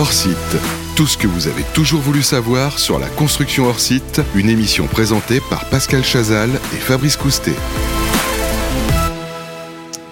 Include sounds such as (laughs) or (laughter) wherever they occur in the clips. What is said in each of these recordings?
Hors site. Tout ce que vous avez toujours voulu savoir sur la construction hors site, une émission présentée par Pascal Chazal et Fabrice Coustet.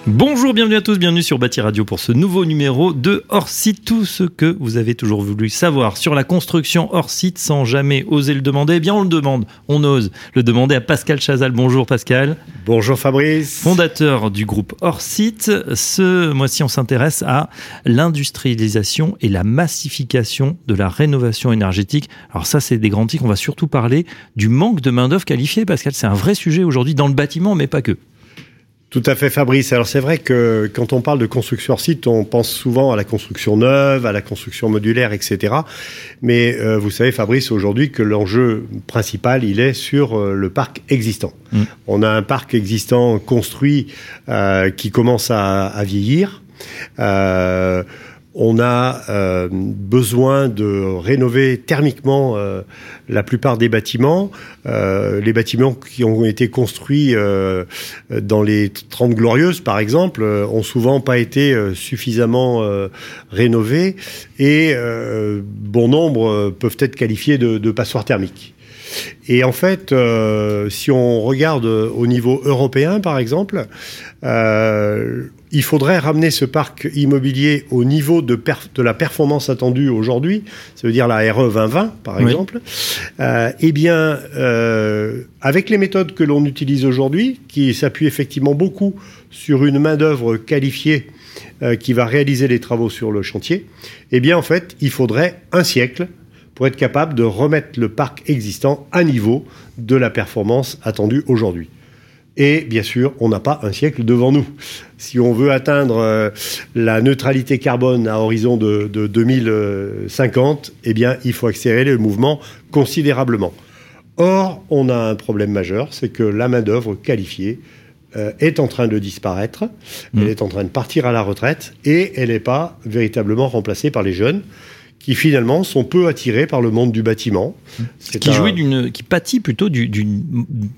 Bonjour, bienvenue à tous, bienvenue sur Bâti Radio pour ce nouveau numéro de Hors Site. Tout ce que vous avez toujours voulu savoir sur la construction hors site sans jamais oser le demander, eh bien on le demande, on ose le demander à Pascal Chazal. Bonjour Pascal. Bonjour Fabrice. Fondateur du groupe Hors Site. Ce mois-ci, on s'intéresse à l'industrialisation et la massification de la rénovation énergétique. Alors ça, c'est des grands titres. On va surtout parler du manque de main-d'œuvre qualifiée, Pascal. C'est un vrai sujet aujourd'hui dans le bâtiment, mais pas que. Tout à fait, Fabrice. Alors c'est vrai que quand on parle de construction hors site, on pense souvent à la construction neuve, à la construction modulaire, etc. Mais euh, vous savez, Fabrice, aujourd'hui que l'enjeu principal, il est sur euh, le parc existant. Mm. On a un parc existant construit euh, qui commence à, à vieillir. Euh, on a euh, besoin de rénover thermiquement euh, la plupart des bâtiments. Euh, les bâtiments qui ont été construits dans les 30 glorieuses, par exemple, ont souvent pas été suffisamment rénovés et bon nombre peuvent être qualifiés de, de passoires thermiques. Et en fait, euh, si on regarde au niveau européen, par exemple, euh, il faudrait ramener ce parc immobilier au niveau de, de la performance attendue aujourd'hui, ça veut dire la RE 2020, par exemple. Euh, eh bien, euh, avec les méthodes que l'on utilise aujourd'hui, qui s'appuient effectivement beaucoup sur une main-d'œuvre qualifiée euh, qui va réaliser les travaux sur le chantier, eh bien, en fait, il faudrait un siècle pour être capable de remettre le parc existant à niveau de la performance attendue aujourd'hui. Et bien sûr, on n'a pas un siècle devant nous. Si on veut atteindre euh, la neutralité carbone à horizon de, 2050, eh bien, il faut accélérer le mouvement considérablement. Or, on a un problème majeur, c'est que la main-d'œuvre qualifiée euh, est en train de disparaître, elle mmh. est en train de partir à la retraite et elle n'est pas véritablement remplacée par les jeunes qui finalement sont peu attirés par le monde du bâtiment. Qui jouit d'une, qui pâtit plutôt d'une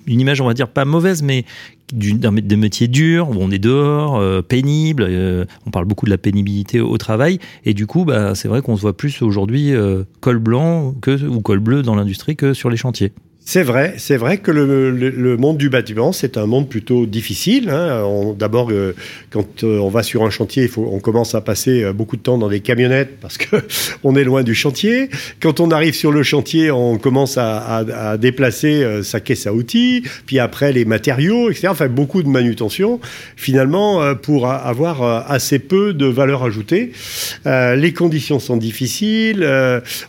image, on va dire pas mauvaise, mais d'un des métiers durs où on est dehors, euh, pénible. Euh, on parle beaucoup de la pénibilité au, travail, et du coup, bah, c'est vrai qu'on se voit plus aujourd'hui euh, col blanc que ou col bleu dans l'industrie que sur les chantiers. C'est vrai, c'est vrai que le, monde du bâtiment, c'est un monde plutôt difficile. Hein. D'abord, euh, quand euh, on va sur un chantier, on commence à passer euh, beaucoup de temps dans des camionnettes parce que (laughs) on est loin du chantier. Quand on arrive sur le chantier, on commence à, déplacer sa caisse à outils, puis après les matériaux, etc. Enfin, beaucoup de manutention, finalement, pour avoir assez peu de valeur ajoutée. les conditions sont difficiles.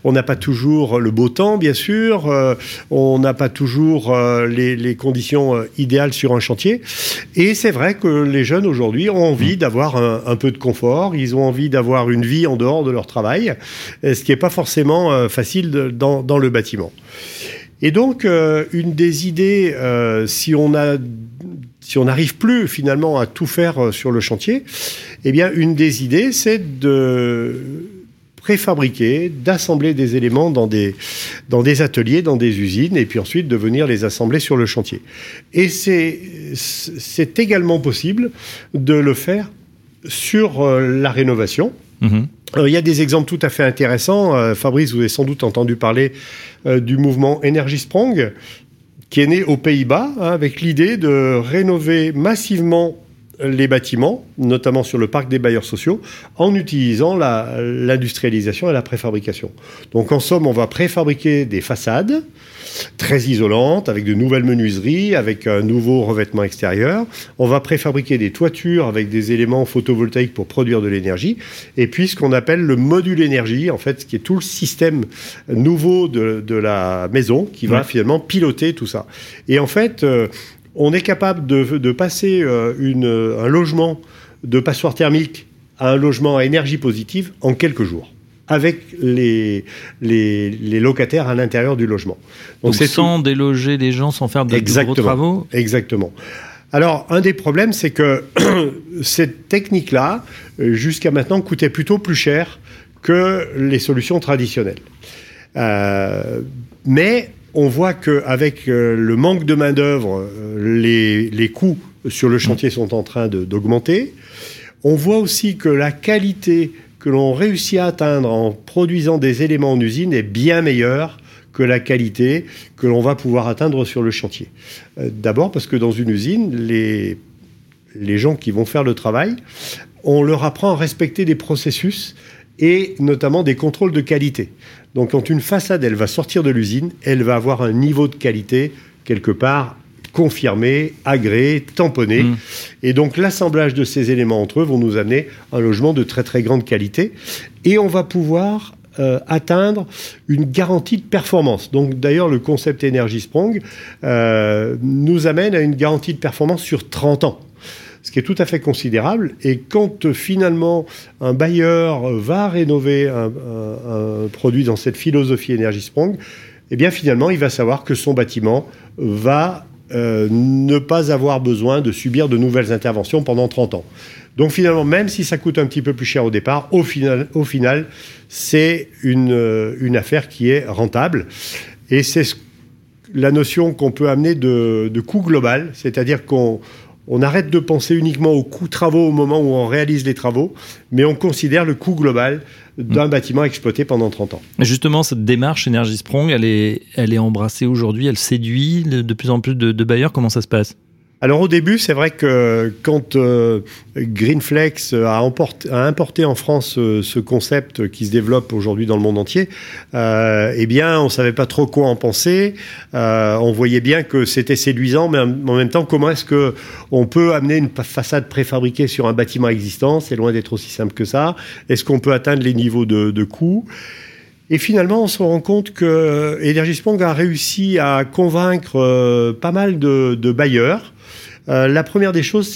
on n'a pas toujours le beau temps, bien sûr. N'a pas toujours euh, les, conditions euh, idéales sur un chantier. Et c'est vrai que les jeunes aujourd'hui ont envie d'avoir un, peu de confort, ils ont envie d'avoir une vie en dehors de leur travail, ce qui n'est pas forcément euh, facile dans, le bâtiment. Et donc, une des idées, si on a si on n'arrive plus finalement à tout faire sur le chantier, eh bien, une des idées, c'est de préfabriquer, d'assembler des éléments dans des, dans des ateliers, dans des usines, et puis ensuite de venir les assembler sur le chantier. Et c'est également possible de le faire sur euh, la rénovation. Mhm. Euh, il y a des exemples tout à fait intéressants. Euh, Fabrice, vous avez sans doute entendu parler du mouvement Energy Sprong, qui est né aux Pays-Bas, hein, avec l'idée de rénover massivement les bâtiments, notamment sur le parc des bailleurs sociaux, en utilisant l'industrialisation et la préfabrication. Donc en somme, on va préfabriquer des façades très isolantes, avec de nouvelles menuiseries, avec un nouveau revêtement extérieur. On va préfabriquer des toitures avec des éléments photovoltaïques pour produire de l'énergie. Et puis ce qu'on appelle le module énergie, en fait, qui est tout le système nouveau de, la maison qui va finalement piloter tout ça. Et en fait, euh, on est capable de, passer euh, une, un logement de passoire thermique à un logement à énergie positive en quelques jours avec les, les, locataires à l'intérieur du logement. Donc, c'est sans déloger les gens, sans faire de, gros travaux? Exactement. Alors, un des problèmes, c'est que (coughs) cette technique-là, jusqu'à maintenant, coûtait plutôt plus cher que les solutions traditionnelles. Euh, mais on voit qu'avec euh, le manque de main-d'œuvre, euh, les, coûts sur le chantier sont en train d'augmenter. On voit aussi que la qualité que l'on réussit à atteindre en produisant des éléments en usine est bien meilleure que la qualité que l'on va pouvoir atteindre sur le chantier. Euh, d'abord parce que dans une usine, les, les gens qui vont faire le travail, on leur apprend à respecter des processus et notamment des contrôles de qualité. Donc quand une façade, elle va sortir de l'usine, elle va avoir un niveau de qualité quelque part confirmé, agréé, tamponné. Mmh. Et donc l'assemblage de ces éléments entre eux vont nous amener un logement de très très grande qualité. Et on va pouvoir euh, atteindre une garantie de performance. Donc d'ailleurs, le concept Energy Sprong euh, nous amène à une garantie de performance sur 30 ans ce qui est tout à fait considérable. Et quand euh, finalement un bailleur va rénover un, produit dans cette philosophie Energy Sprong, eh bien finalement, il va savoir que son bâtiment va ne pas avoir besoin de subir de nouvelles interventions pendant 30 ans. Donc finalement, même si ça coûte un petit peu plus cher au départ, au final, au final c'est une, euh, une affaire qui est rentable. Et c'est la notion qu'on peut amener de coût global, c'est-à-dire qu'on on arrête de penser uniquement au coût travaux au moment où on réalise les travaux, mais on considère le coût global d'un mmh. bâtiment exploité pendant 30 ans. Justement, cette démarche Energy Sprong, elle est, elle est embrassée aujourd'hui, elle séduit de plus en plus de, de bailleurs. Comment ça se passe? Alors au début, c'est vrai que quand euh, Greenflex a, importé en France euh, ce concept qui se développe aujourd'hui dans le monde entier, euh, eh bien, on savait pas trop quoi en penser. on voyait bien que c'était séduisant, mais en même temps, comment est-ce que on peut amener une façade préfabriquée sur un bâtiment existant? C'est loin d'être aussi simple que ça. Est-ce qu'on peut atteindre les niveaux de, de coûts et finalement, on se rend compte que Energispong a réussi à convaincre pas mal de, de bailleurs. Euh, la première des choses,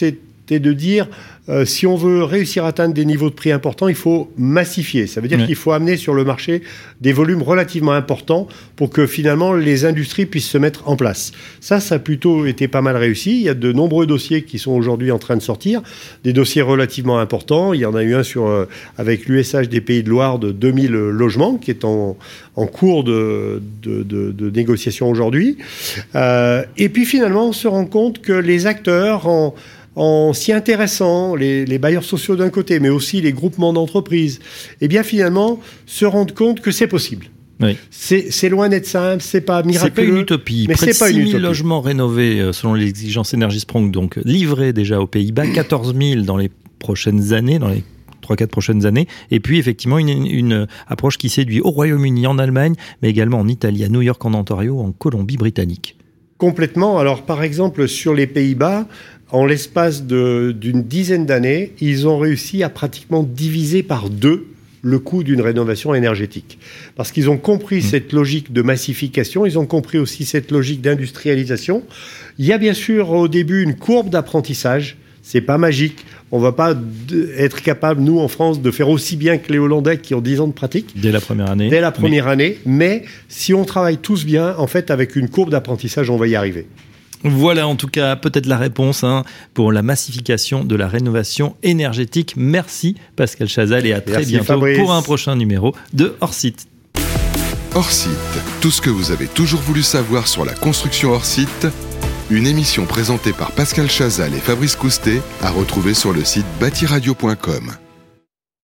c'était de dire euh, si on veut réussir à atteindre des niveaux de prix importants, il faut massifier. Ça veut dire qu'il faut amener sur le marché des volumes relativement importants pour que finalement les industries puissent se mettre en place. Ça, ça a plutôt été pas mal réussi. Il y a de nombreux dossiers qui sont aujourd'hui en train de sortir, des dossiers relativement importants. Il y en a eu un sur, euh, avec l'USH des Pays de Loire de 2000 logements qui est en, en cours de, de, de, de négociation aujourd'hui. Euh, et puis finalement, on se rend compte que les acteurs en en s'y intéressant, les, bailleurs sociaux d'un côté, mais aussi les groupements d'entreprises, eh bien finalement se rendent compte que c'est possible. Oui. C'est loin d'être simple, c'est pas miraculeux. C'est pas une utopie. Mais Près de 6 000 logements rénovés euh, selon les exigences Energy Sprong, donc livrés déjà aux Pays-Bas, (clears throat) 14 000 dans les prochaines années, dans les 3-4 prochaines années. Et puis effectivement une, une approche qui séduit au Royaume-Uni, en Allemagne, mais également en Italie, à New York, en Ontario, en Colombie-Britannique. Complètement. Alors par exemple sur les Pays-Bas, en l'espace d'une dizaine d'années, ils ont réussi à pratiquement diviser par deux le coût d'une rénovation énergétique. Parce qu'ils ont compris mmh. cette logique de massification, ils ont compris aussi cette logique d'industrialisation. Il y a bien sûr au début une courbe d'apprentissage. C'est pas magique. On va pas être capable, nous en France, de faire aussi bien que les Hollandais qui ont 10 ans de pratique. Dès la première année. Dès la première année. Mais si on travaille tous bien, en fait, avec une courbe d'apprentissage, on va y arriver. Voilà en tout cas peut-être la réponse hein, pour la massification de la rénovation énergétique. Merci Pascal Chazal et à très bientôt pour un prochain numéro de Hors Site. Hors Site, tout ce que vous avez toujours voulu savoir sur la construction hors site, une émission présentée par Pascal Chazal et Fabrice Coustet à retrouver sur le site bâtiradio.com.